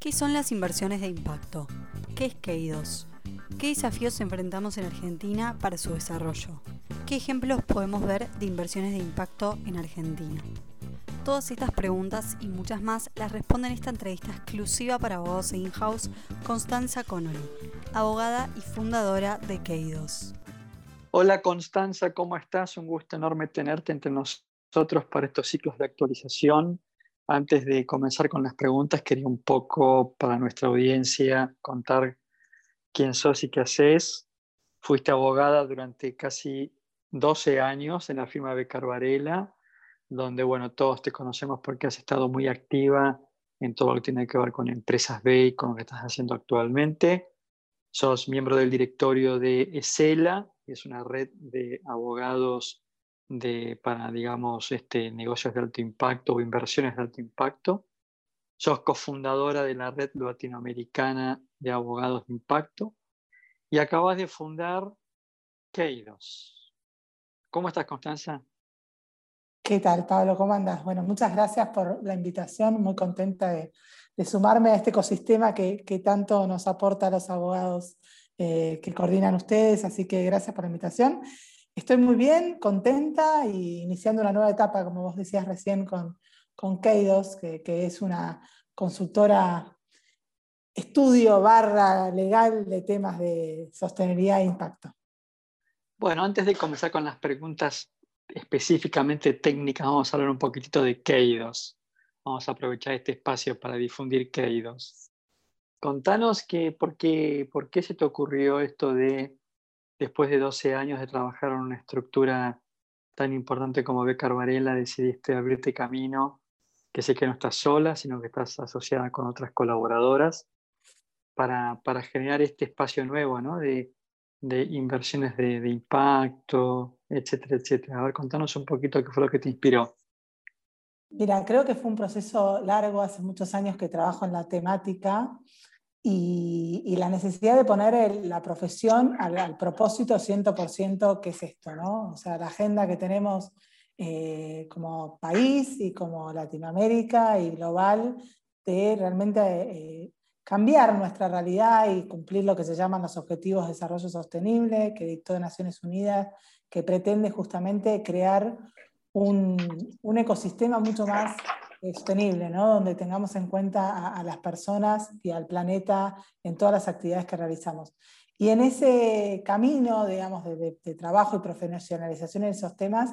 ¿Qué son las inversiones de impacto? ¿Qué es Keidos? ¿Qué desafíos enfrentamos en Argentina para su desarrollo? ¿Qué ejemplos podemos ver de inversiones de impacto en Argentina? Todas estas preguntas y muchas más las responde en esta entrevista exclusiva para abogados in-house Constanza Connolly, abogada y fundadora de Keidos. Hola Constanza, ¿cómo estás? Un gusto enorme tenerte entre nosotros para estos ciclos de actualización antes de comenzar con las preguntas, quería un poco para nuestra audiencia contar quién sos y qué haces. Fuiste abogada durante casi 12 años en la firma Becar Varela, donde, bueno, todos te conocemos porque has estado muy activa en todo lo que tiene que ver con empresas B y con lo que estás haciendo actualmente. Sos miembro del directorio de ESELA, que es una red de abogados de, para, digamos, este, negocios de alto impacto o inversiones de alto impacto. Sos cofundadora de la red latinoamericana de abogados de impacto y acabas de fundar Keidos. ¿Cómo estás, Constanza? ¿Qué tal, Pablo? ¿Cómo andas? Bueno, muchas gracias por la invitación. Muy contenta de, sumarme a este ecosistema que, tanto nos aporta a los abogados eh, que coordinan ustedes. Así que gracias por la invitación. Estoy muy bien, contenta y iniciando una nueva etapa, como vos decías recién, con, con Keidos, que, es una consultora estudio barra legal de temas de sostenibilidad e impacto. Bueno, antes de comenzar con las preguntas específicamente técnicas, vamos a hablar un poquitito de Keidos. Vamos a aprovechar este espacio para difundir Keidos. Contanos que, por, qué, por qué se te ocurrió esto de después de 12 años de trabajar en una estructura tan importante como Becar Varela, decidiste abrirte camino, que sé que no estás sola, sino que estás asociada con otras colaboradoras, para, generar este espacio nuevo ¿no? de, inversiones de, impacto, etcétera, etcétera. A ver, contanos un poquito qué fue lo que te inspiró. Mira, creo que fue un proceso largo, hace muchos años que trabajo en la temática y, la necesidad de poner la profesión al, propósito 100% que es esto, ¿no? O sea, la agenda que tenemos eh, como país y como Latinoamérica y global de realmente eh, cambiar nuestra realidad y cumplir lo que se llaman los Objetivos de Desarrollo Sostenible que dictó Naciones Unidas, que pretende justamente crear un, un ecosistema mucho más sostenible, ¿no? donde tengamos en cuenta a, las personas y al planeta en todas las actividades que realizamos. Y en ese camino, digamos, de, trabajo y profesionalización en esos temas,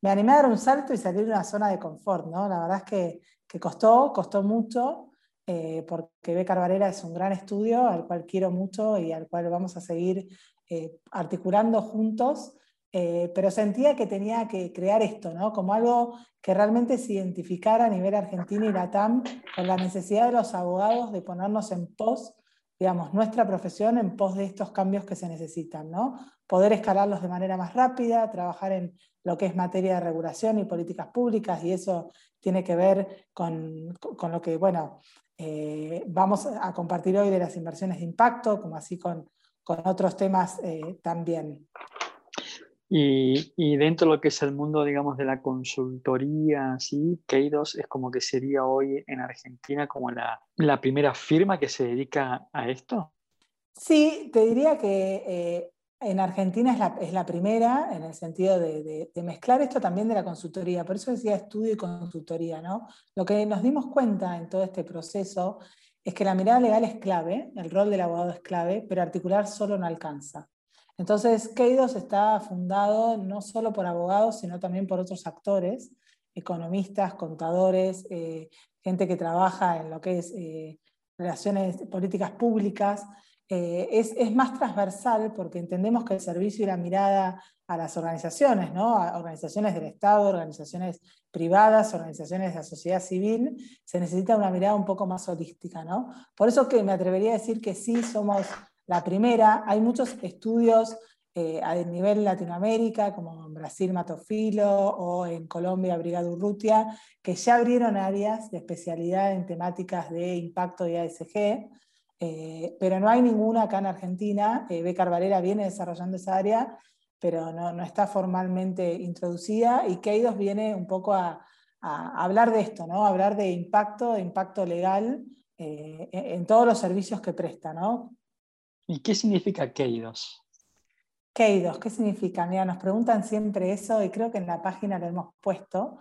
me animé a dar un salto y salir de una zona de confort. ¿no? La verdad es que, que costó, costó mucho, eh, porque Becar Varela es un gran estudio al cual quiero mucho y al cual vamos a seguir eh, articulando juntos eh, pero sentía que tenía que crear esto, ¿no? como algo que realmente se identificara a nivel argentino y latam con la necesidad de los abogados de ponernos en pos, digamos, nuestra profesión en pos de estos cambios que se necesitan, ¿no? poder escalarlos de manera más rápida, trabajar en lo que es materia de regulación y políticas públicas, y eso tiene que ver con, con lo que, bueno, eh, vamos a compartir hoy de las inversiones de impacto, como así con, con otros temas eh, también. Y, dentro de lo que es el mundo, digamos, de la consultoría, ¿sí? Keidos es como que sería hoy en Argentina como la, la primera firma que se dedica a esto. Sí, te diría que eh, en Argentina es la, es la, primera en el sentido de, de, mezclar esto también de la consultoría. Por eso decía estudio y consultoría, ¿no? Lo que nos dimos cuenta en todo este proceso es que la mirada legal es clave, el rol del abogado es clave, pero articular solo no alcanza. Entonces, Keidos está fundado no solo por abogados, sino también por otros actores, economistas, contadores, eh, gente que trabaja en lo que es eh, relaciones políticas públicas. Eh, es, más transversal porque entendemos que el servicio y la mirada a las organizaciones, ¿no? a organizaciones del Estado, organizaciones privadas, organizaciones de la sociedad civil, se necesita una mirada un poco más holística. ¿no? Por eso que me atrevería a decir que sí somos la primera, hay muchos estudios eh, a nivel Latinoamérica, como en Brasil Matofilo o en Colombia Brigada Urrutia, que ya abrieron áreas de especialidad en temáticas de impacto y ASG, eh, pero no hay ninguna acá en Argentina. Eh, Becar viene desarrollando esa área, pero no, está formalmente introducida y Keidos viene un poco a, hablar de esto, ¿no? hablar de impacto, de impacto legal eh, en todos los servicios que presta. ¿no? ¿Y qué significa Keidos? Keidos, ¿qué significa? Mira, nos preguntan siempre eso y creo que en la página lo hemos puesto.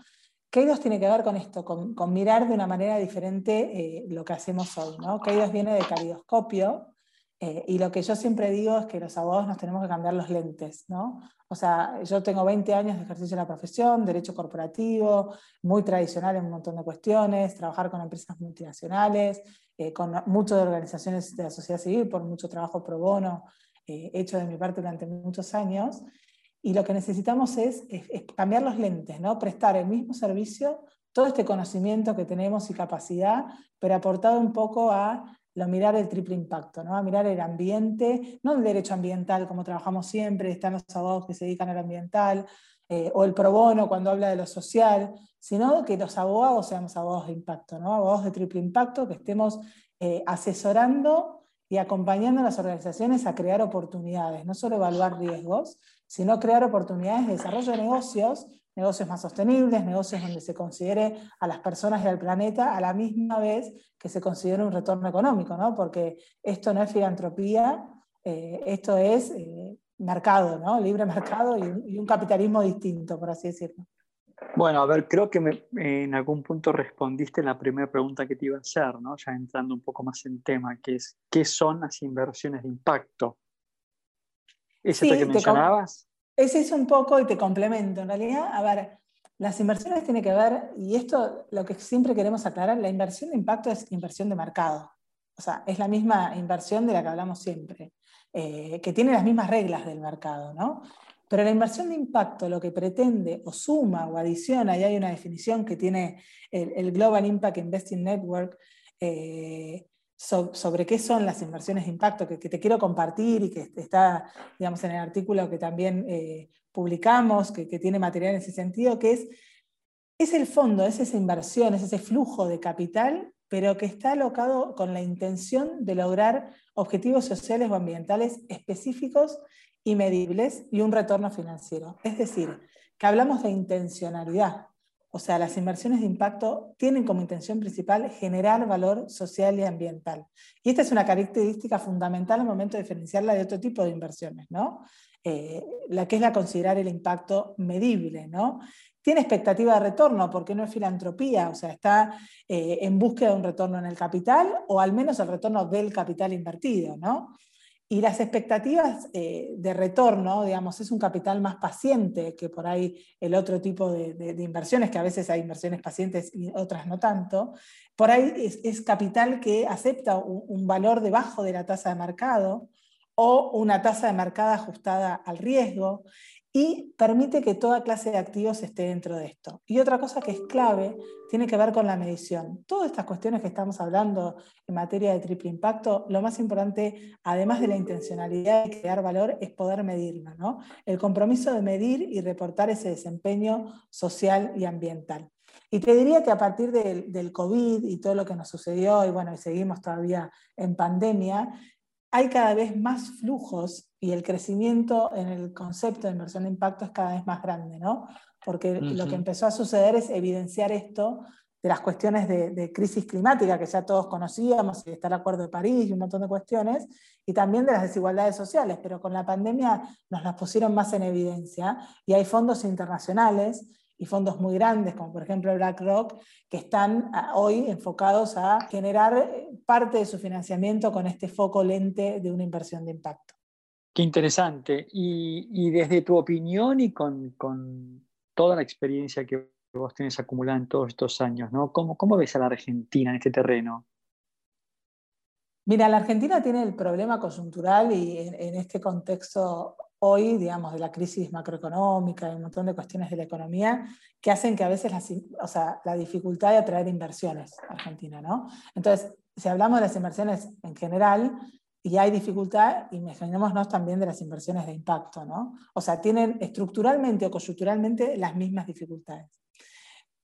Keidos tiene que ver con esto, con, mirar de una manera diferente eh, lo que hacemos hoy. ¿no? Keidos viene de caridoscopio, eh, y lo que yo siempre digo es que los abogados nos tenemos que cambiar los lentes, ¿no? O sea, yo tengo 20 años de ejercicio de la profesión, derecho corporativo, muy tradicional en un montón de cuestiones, trabajar con empresas multinacionales, eh, con muchas organizaciones de la sociedad civil, por mucho trabajo pro bono eh, hecho de mi parte durante muchos años. Y lo que necesitamos es, es cambiar los lentes, ¿no? Prestar el mismo servicio, todo este conocimiento que tenemos y capacidad, pero aportado un poco a lo mirar el triple impacto, ¿no? a mirar el ambiente, no el derecho ambiental como trabajamos siempre, están los abogados que se dedican al ambiental, eh, o el pro bono cuando habla de lo social, sino que los abogados seamos abogados de impacto, ¿no? abogados de triple impacto, que estemos eh, asesorando y acompañando a las organizaciones a crear oportunidades, no solo evaluar riesgos, sino crear oportunidades de desarrollo de negocios negocios más sostenibles, negocios donde se considere a las personas y al planeta a la misma vez que se considere un retorno económico, ¿no? porque esto no es filantropía, eh, esto es eh, mercado, ¿no? libre mercado y, un capitalismo distinto, por así decirlo. Bueno, a ver, creo que en algún punto respondiste la primera pregunta que te iba a hacer, ¿no? ya entrando un poco más en tema, que es, ¿qué son las inversiones de impacto? ¿Es sí, que mencionabas? Es un poco y te complemento. En realidad, las inversiones tienen que ver, y esto lo que siempre queremos aclarar, la inversión de impacto es inversión de mercado. O sea, es la misma inversión de la que hablamos siempre, eh, que tiene las mismas reglas del mercado, ¿no? Pero la inversión de impacto lo que pretende o suma o adiciona, y hay una definición que tiene el, Global Impact Investing Network, eh, sobre qué son las inversiones de impacto que, te quiero compartir y que está, digamos, en el artículo que también eh, publicamos, que, tiene material en ese sentido, que es, es el fondo, es esa inversión, es ese flujo de capital, pero que está alocado con la intención de lograr objetivos sociales o ambientales específicos y medibles y un retorno financiero. Es decir, que hablamos de intencionalidad, o sea, las inversiones de impacto tienen como intención principal generar valor social y ambiental. Y esta es una característica fundamental al momento de diferenciarla de otro tipo de inversiones, ¿no? Eh, la que es la considerar el impacto medible, ¿no? Tiene expectativa de retorno porque no es filantropía, o sea, está eh, en búsqueda de un retorno en el capital o al menos el retorno del capital invertido, ¿no? Y las expectativas eh, de retorno, digamos, es un capital más paciente que por ahí el otro tipo de, inversiones, que a veces hay inversiones pacientes y otras no tanto. Por ahí es, capital que acepta un, valor debajo de la tasa de mercado o una tasa de mercado ajustada al riesgo y permite que toda clase de activos esté dentro de esto. Y otra cosa que es clave tiene que ver con la medición. Todas estas cuestiones que estamos hablando en materia de triple impacto, lo más importante, además de la intencionalidad de crear valor, es poder medirlo. ¿no? El compromiso de medir y reportar ese desempeño social y ambiental. Y te diría que a partir del, del COVID y todo lo que nos sucedió, y bueno, y seguimos todavía en pandemia, hay cada vez más flujos y el crecimiento en el concepto de inversión de impacto es cada vez más grande, ¿no? Porque lo que empezó a suceder es evidenciar esto de las cuestiones de, crisis climática que ya todos conocíamos, y está el Acuerdo de París y un montón de cuestiones, y también de las desigualdades sociales, pero con la pandemia nos las pusieron más en evidencia y hay fondos internacionales y fondos muy grandes, como por ejemplo BlackRock, que están ah, hoy enfocados a generar eh, parte de su financiamiento con este foco lente de una inversión de impacto. Qué interesante. Y, desde tu opinión y con, toda la experiencia que vos tenés acumulada en todos estos años, ¿no? ¿Cómo, ¿Cómo ves a la Argentina en este terreno? Mira, la Argentina tiene el problema coyuntural y en este contexto hoy, digamos, de la crisis macroeconómica y un montón de cuestiones de la economía que hacen que a veces o sea, la dificultad de atraer inversiones a Argentina, ¿no? Entonces, si hablamos de las inversiones en general y hay dificultad, imaginémonos también de las inversiones de impacto, ¿no? O sea, tienen estructuralmente o coyunturalmente las mismas dificultades.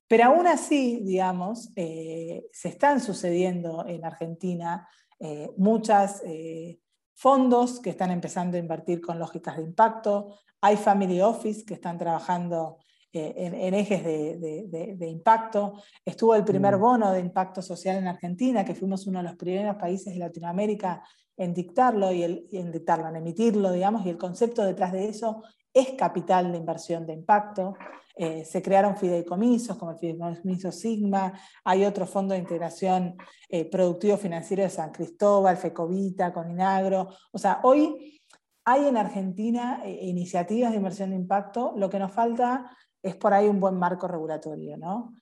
Pero aún así, digamos, eh, se están sucediendo en Argentina eh, muchas eh, fondos que están empezando a invertir con lógicas de impacto, hay family office que están trabajando en, ejes de, impacto. Estuvo el primer mm. bono de impacto social en Argentina, que fuimos uno de los primeros países de Latinoamérica en dictarlo y, en dictarlo, en emitirlo, digamos, y el concepto detrás de eso es capital de inversión de impacto. Eh, se crearon fideicomisos como el fideicomiso Sigma, hay otro fondo de integración eh, productivo financiero de San Cristóbal, Fecovita, Coninagro. O sea, hoy hay en Argentina eh, iniciativas de inversión de impacto, lo que nos falta es por ahí un buen marco regulatorio. ¿no?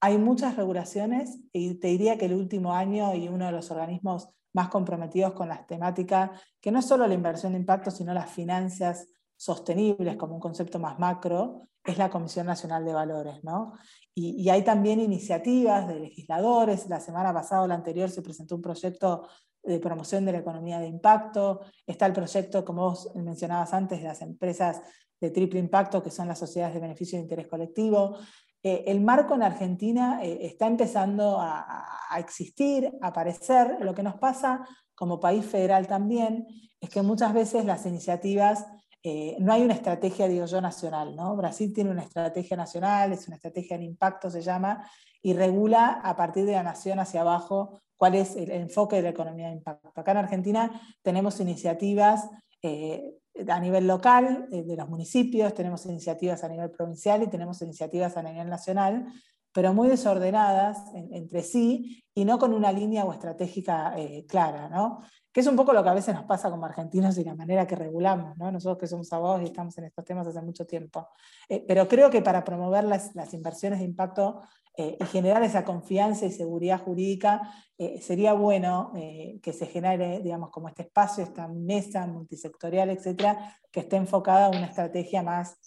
hay muchas regulaciones y te diría que el último año y uno de los organismos más comprometidos con las temáticas, que no es solo la inversión de impacto, sino las finanzas sostenibles como un concepto más macro, es la Comisión Nacional de Valores. ¿no? Y, hay también iniciativas de legisladores. La semana pasada o la anterior se presentó un proyecto de promoción de la economía de impacto. Está el proyecto, como vos mencionabas antes, de las empresas de triple impacto, que son las sociedades de beneficio de interés colectivo. Eh, el marco en Argentina eh, está empezando a, a, existir, a aparecer. Lo que nos pasa como país federal también es que muchas veces las iniciativas eh, no hay una estrategia, digo yo, nacional. Brasil tiene una estrategia nacional, es una estrategia de impacto, se llama, y regula a partir de la nación hacia abajo cuál es el enfoque de la economía de impacto. Acá en Argentina tenemos iniciativas eh, a nivel local, eh, de los municipios, tenemos iniciativas a nivel provincial y tenemos iniciativas a nivel nacional, pero muy desordenadas entre sí y no con una línea o estratégica clara. ¿no? Que es un poco lo que a veces nos pasa como argentinos y la manera que regulamos, ¿no? nosotros que somos abogados y estamos en estos temas hace mucho tiempo. Eh, pero creo que para promover las, inversiones de impacto eh, y generar esa confianza y seguridad jurídica, eh, sería bueno que se genere, digamos, como este espacio, esta mesa multisectorial, etcétera, que esté enfocada a una estrategia más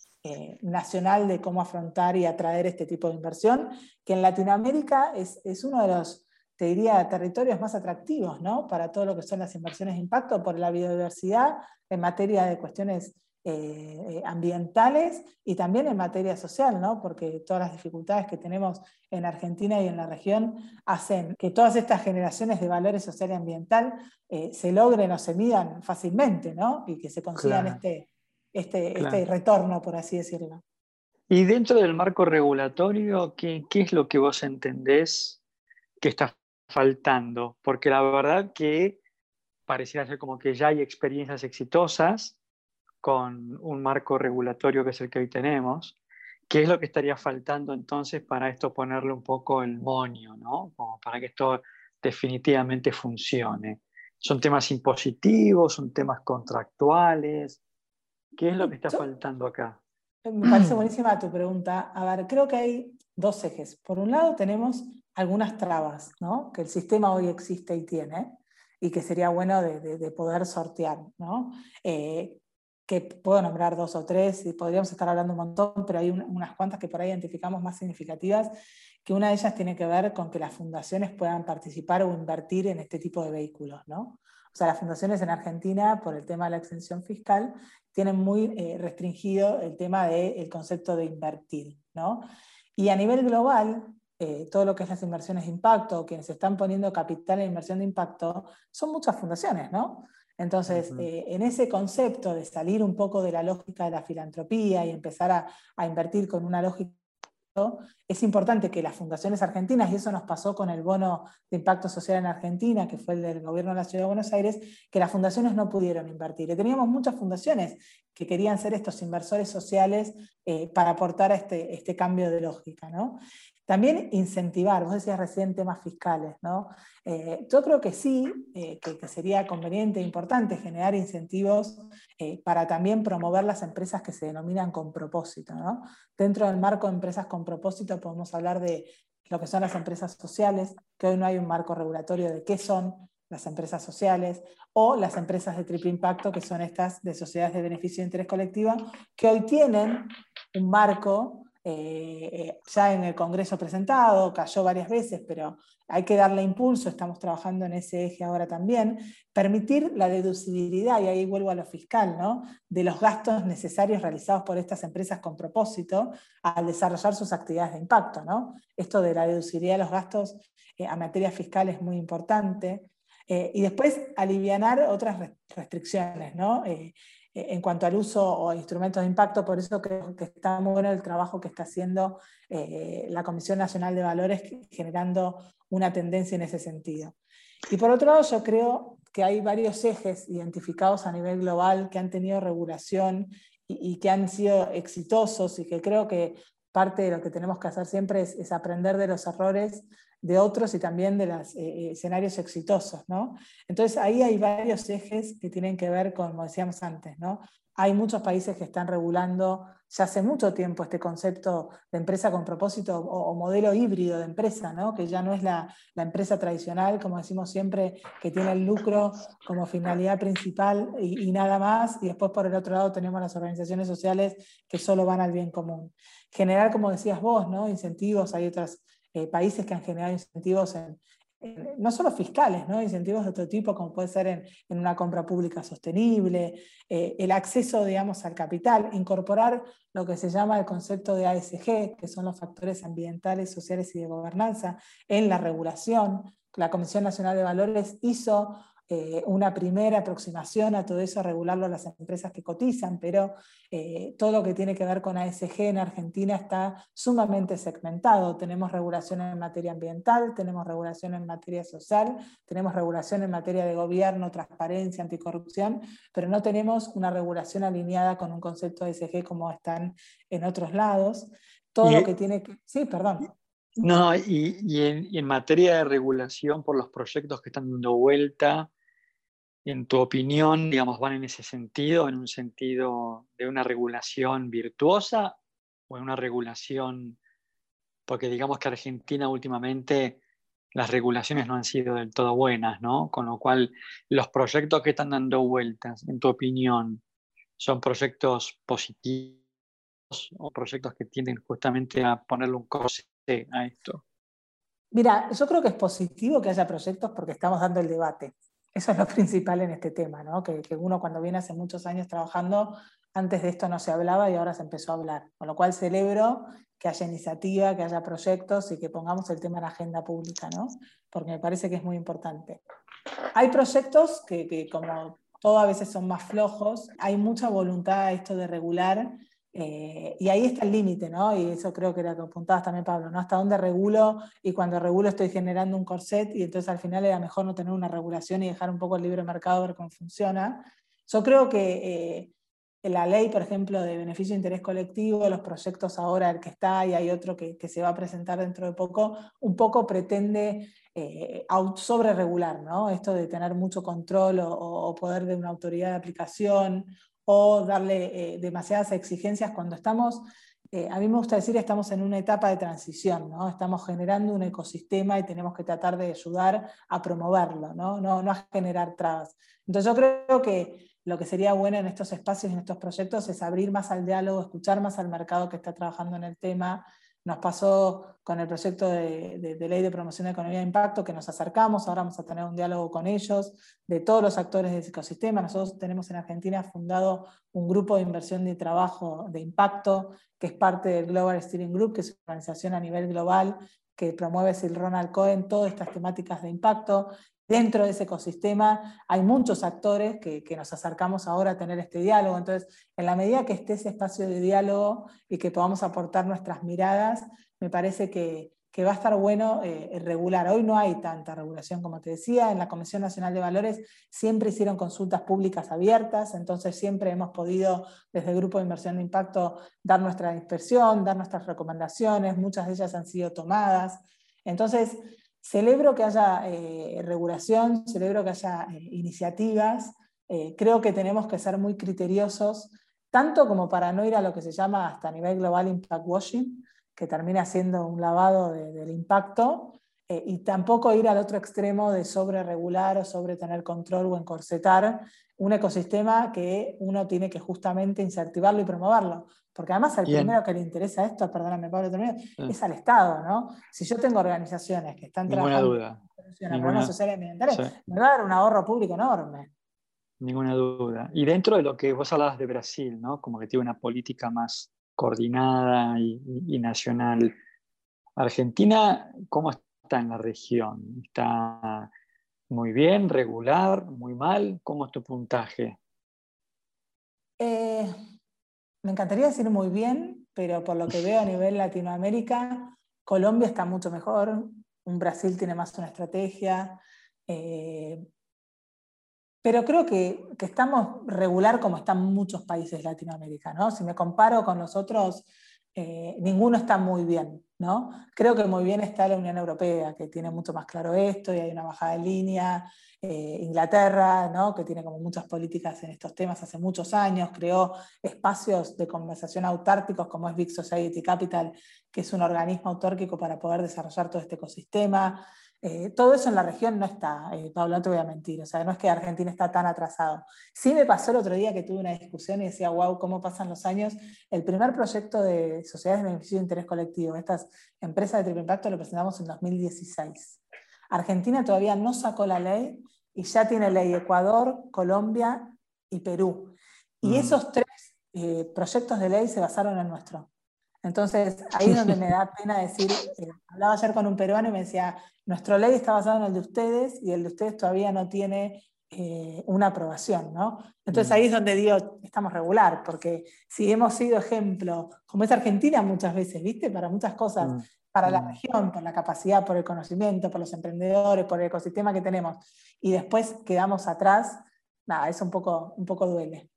nacional de cómo afrontar y atraer este tipo de inversión, que en Latinoamérica es uno de los te diría, territorios más atractivos ¿no? para todo lo que son las inversiones de impacto por la biodiversidad en materia de cuestiones eh, eh, ambientales y también en materia social, ¿no? porque todas las dificultades que tenemos en Argentina y en la región hacen que todas estas generaciones de valores social y ambiental eh, se logren o se midan fácilmente ¿no? y que se consigan este, este, este retorno, por así decirlo. Y dentro del marco regulatorio, ¿qué, ¿qué, es lo que vos entendés que está faltando, porque la verdad que pareciera ser como que ya hay experiencias exitosas con un marco regulatorio que es el que hoy tenemos. ¿Qué es lo que estaría faltando entonces para esto ponerle un poco el moño, ¿no? Como para que esto definitivamente funcione? ¿Son temas impositivos? ¿Son temas contractuales? ¿Qué es lo que está faltando acá? Me parece buenísima tu pregunta. A ver, creo que hay dos ejes. Por un lado tenemos algunas trabas ¿no? que el sistema hoy existe y tiene y que sería bueno de, poder sortear. ¿no? Eh, que puedo nombrar dos o tres y podríamos estar hablando un montón, pero hay unas cuantas que por ahí identificamos más significativas, que una de ellas tiene que ver con que las fundaciones puedan participar o invertir en este tipo de vehículos. ¿no? O sea, las fundaciones en Argentina, por el tema de la exención fiscal, tienen muy eh, restringido el tema del concepto de invertir. ¿no? Y a nivel global, eh, todo lo que es las inversiones de impacto, quienes están poniendo capital en inversión de impacto, son muchas fundaciones, ¿no? Entonces, eh, en ese concepto de salir un poco de la lógica de la filantropía y empezar a, a invertir con una lógica es importante que las fundaciones argentinas, y eso nos pasó con el bono de impacto social en Argentina, que fue el del gobierno de la Ciudad de Buenos Aires, que las fundaciones no pudieron invertir. Y teníamos muchas fundaciones que querían ser estos inversores sociales eh, para aportar a este, este cambio de lógica. ¿no? También incentivar, vos decías recién temas fiscales, ¿no? Eh, yo creo que sí, eh, que, sería conveniente e importante generar incentivos eh, para también promover las empresas que se denominan con propósito, ¿no? Dentro del marco de empresas con propósito podemos hablar de lo que son las empresas sociales, que hoy no hay un marco regulatorio de qué son las empresas sociales, o las empresas de triple impacto, que son estas de sociedades de beneficio de interés colectivo, que hoy tienen un marco eh, eh, ya en el Congreso presentado, cayó varias veces, pero hay que darle impulso, estamos trabajando en ese eje ahora también, permitir la deducibilidad, y ahí vuelvo a lo fiscal, ¿no? de los gastos necesarios realizados por estas empresas con propósito al desarrollar sus actividades de impacto. ¿no? Esto de la deducibilidad de los gastos eh, a materia fiscal es muy importante. y después aliviar otras restricciones, ¿no? En cuanto al uso o instrumentos de impacto, por eso creo que está muy bueno el trabajo que está haciendo la Comisión Nacional de Valores generando una tendencia en ese sentido. Y por otro lado, yo creo que hay varios ejes identificados a nivel global que han tenido regulación y, que han sido exitosos y que creo que parte de lo que tenemos que hacer siempre es, aprender de los errores de otros y también de los eh, eh, escenarios exitosos. ¿no? Entonces ahí hay varios ejes que tienen que ver con, como decíamos antes, ¿no? Hay muchos países que están regulando ya hace mucho tiempo este concepto de empresa con propósito o, modelo híbrido de empresa, ¿no? que ya no es la, empresa tradicional, como decimos siempre, que tiene el lucro como finalidad principal y, nada más, y después por el otro lado tenemos las organizaciones sociales que solo van al bien común. Generar, como decías vos, ¿no? incentivos, hay otros eh, países que han generado incentivos en, no solo fiscales, ¿no? incentivos de otro tipo, como puede ser en, una compra pública sostenible, eh, el acceso, digamos, al capital, incorporar lo que se llama el concepto de ASG, que son los factores ambientales, sociales y de gobernanza, en la regulación. La Comisión Nacional de Valores hizo eh, una primera aproximación a todo eso, a regularlo a las empresas que cotizan, pero eh, todo lo que tiene que ver con ASG en Argentina está sumamente segmentado. Tenemos regulación en materia ambiental, tenemos regulación en materia social, tenemos regulación en materia de gobierno, transparencia, anticorrupción, pero no tenemos una regulación alineada con un concepto ASG como están en otros lados. Todo lo que tiene que... Sí, perdón. No, y, en, y, en, materia de regulación por los proyectos que están dando vuelta, en tu opinión, digamos, van en ese sentido, en un sentido de una regulación virtuosa o en una regulación, porque digamos que Argentina últimamente las regulaciones no han sido del todo buenas, ¿no? Con lo cual, los proyectos que están dando vueltas, en tu opinión, son proyectos positivos o proyectos que tienden justamente a ponerle un corte a esto. Mira, yo creo que es positivo que haya proyectos porque estamos dando el debate. Eso es lo principal en este tema, ¿no? que, uno cuando viene hace muchos años trabajando, antes de esto no se hablaba y ahora se empezó a hablar. Con lo cual celebro que haya iniciativa, que haya proyectos y que pongamos el tema en la agenda pública, ¿no? porque me parece que es muy importante. Hay proyectos que, que como todo a veces son más flojos, hay mucha voluntad esto de regular eh, y ahí está el límite, ¿no? Y eso creo que era lo que apuntabas también, Pablo, ¿no? Hasta dónde regulo y cuando regulo estoy generando un corset y entonces al final era mejor no tener una regulación y dejar un poco el libre mercado ver cómo funciona. Yo creo que eh, la ley, por ejemplo, de beneficio de interés colectivo, los proyectos ahora, el que está y hay otro que, que se va a presentar dentro de poco, un poco pretende eh, sobre regular, ¿no? Esto de tener mucho control o, o, poder de una autoridad de aplicación o darle eh, demasiadas exigencias cuando estamos, eh, a mí me gusta decir, estamos en una etapa de transición, ¿no? estamos generando un ecosistema y tenemos que tratar de ayudar a promoverlo, no, no, no a generar trabas. Entonces yo creo que lo que sería bueno en estos espacios, en estos proyectos, es abrir más al diálogo, escuchar más al mercado que está trabajando en el tema, nos pasó con el proyecto de, ley de promoción de economía de impacto, que nos acercamos, ahora vamos a tener un diálogo con ellos, de todos los actores del ecosistema. Nosotros tenemos en Argentina fundado un grupo de inversión de trabajo de impacto, que es parte del Global Steering Group, que es una organización a nivel global que promueve Sil Ronald Cohen todas estas temáticas de impacto dentro de ese ecosistema hay muchos actores que, nos acercamos ahora a tener este diálogo. Entonces, en la medida que esté ese espacio de diálogo y que podamos aportar nuestras miradas, me parece que, va a estar bueno eh, regular. Hoy no hay tanta regulación, como te decía, en la Comisión Nacional de Valores siempre hicieron consultas públicas abiertas, entonces siempre hemos podido, desde el Grupo de Inversión de Impacto, dar nuestra inspección, dar nuestras recomendaciones, muchas de ellas han sido tomadas. Entonces, Celebro que haya eh, regulación, celebro que haya eh, iniciativas. Eh, creo que tenemos que ser muy criteriosos, tanto como para no ir a lo que se llama hasta nivel global impact washing, que termina siendo un lavado del impacto, y tampoco ir al otro extremo de sobre regular o sobre tener control o encorsetar un ecosistema que uno tiene que justamente incentivarlo y promoverlo. Porque además al primero que le interesa esto, perdóname Pablo, termino, ah. es al Estado, ¿no? Si yo tengo organizaciones que están trabajando duda. en problemas sociales y ambientales, me va a dar un ahorro público enorme. Ninguna duda. Y dentro de lo que vos hablabas de Brasil, ¿no? Como que tiene una política más coordinada y, y nacional. Argentina, ¿cómo está en la región? ¿Está muy bien, regular, muy mal? ¿Cómo es tu puntaje? Eh, me encantaría decir muy bien, pero por lo que veo a nivel Latinoamérica, Colombia está mucho mejor, un Brasil tiene más una estrategia, eh, pero creo que, estamos regular como están muchos países de Latinoamérica. ¿no? Si me comparo con los otros, eh, ninguno está muy bien. ¿no? Creo que muy bien está la Unión Europea, que tiene mucho más claro esto y hay una bajada de línea. Eh, Inglaterra, ¿no? que tiene como muchas políticas en estos temas hace muchos años, creó espacios de conversación autárticos como es Big Society Capital, que es un organismo autárquico para poder desarrollar todo este ecosistema. Eh, todo eso en la región no está, eh, Pablo, no te voy a mentir, o sea, no es que Argentina está tan atrasado. Sí me pasó el otro día que tuve una discusión y decía, wow, cómo pasan los años. El primer proyecto de sociedades de beneficio de interés colectivo, estas empresas de triple impacto, lo presentamos en 2016. Argentina todavía no sacó la ley y ya tiene ley Ecuador, Colombia y Perú. Y mm. esos tres eh, proyectos de ley se basaron en nuestro. Entonces, ahí es donde me da pena decir, hablaba ayer con un peruano y me decía, nuestra ley está basada en el de ustedes y el de ustedes todavía no tiene eh, una aprobación, ¿no? Entonces mm. ahí es donde digo, estamos regular, porque si hemos sido ejemplo, como es Argentina muchas veces, ¿viste? Para muchas cosas, mm. para la mm. región, por la capacidad, por el conocimiento, por los emprendedores, por el ecosistema que tenemos, y después quedamos atrás, nada, eso un poco, un poco duele.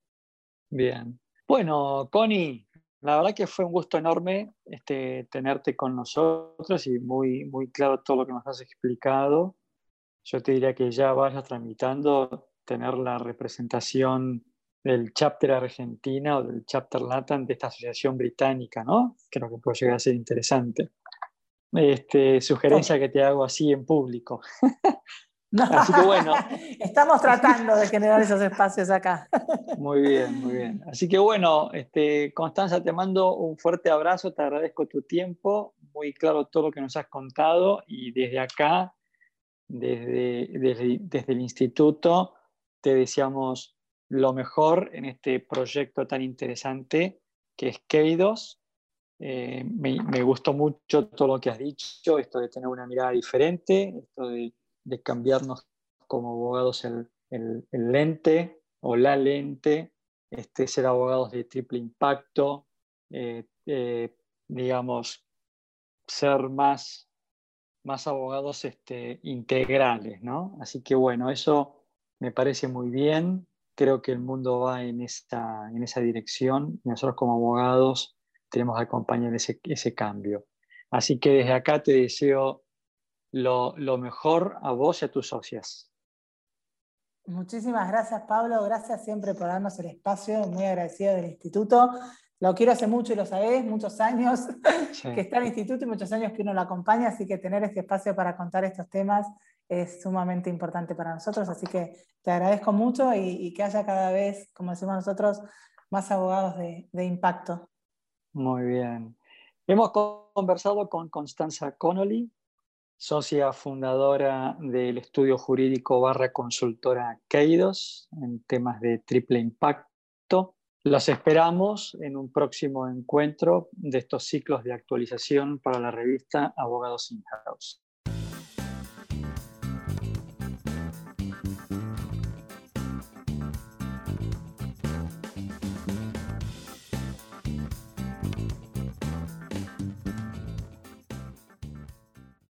Bien. Bueno, Connie, la verdad que fue un gusto enorme este, tenerte con nosotros y muy, muy claro todo lo que nos has explicado. Yo te diría que ya vayas tramitando tener la representación del chapter Argentina o del chapter Latam de esta asociación británica, ¿no? Creo que puede llegar a ser interesante. Este, sugerencia que te hago así en público. Así que bueno. Estamos tratando de generar esos espacios acá. Muy bien, muy bien. Así que bueno, este, Constanza, te mando un fuerte abrazo, te agradezco tu tiempo, muy claro todo lo que nos has contado y desde acá, desde, desde, el instituto, te deseamos lo mejor en este proyecto tan interesante que es Keidos. Eh, me, me gustó mucho todo lo que has dicho, esto de tener una mirada diferente, esto de de cambiarnos como abogados el, lente o la lente, este, ser abogados de triple impacto, eh, eh, digamos, ser más, más abogados este, integrales, ¿no? Así que bueno, eso me parece muy bien, creo que el mundo va en esa, en esa dirección nosotros como abogados tenemos que acompañar ese, ese cambio. Así que desde acá te deseo lo, mejor a vos y a tus socias. Muchísimas gracias, Pablo. Gracias siempre por darnos el espacio. Muy agradecido del instituto. Lo quiero hace mucho y lo sabés, muchos años que está en el instituto y muchos años que uno lo acompaña, así que tener este espacio para contar estos temas es sumamente importante para nosotros. Así que te agradezco mucho y, que haya cada vez, como decimos nosotros, más abogados de, de impacto. Muy bien. Hemos conversado con Constanza Connolly, socia fundadora del estudio jurídico barra consultora Keidos en temas de triple impacto. Los esperamos en un próximo encuentro de estos ciclos de actualización para la revista Abogados In-House.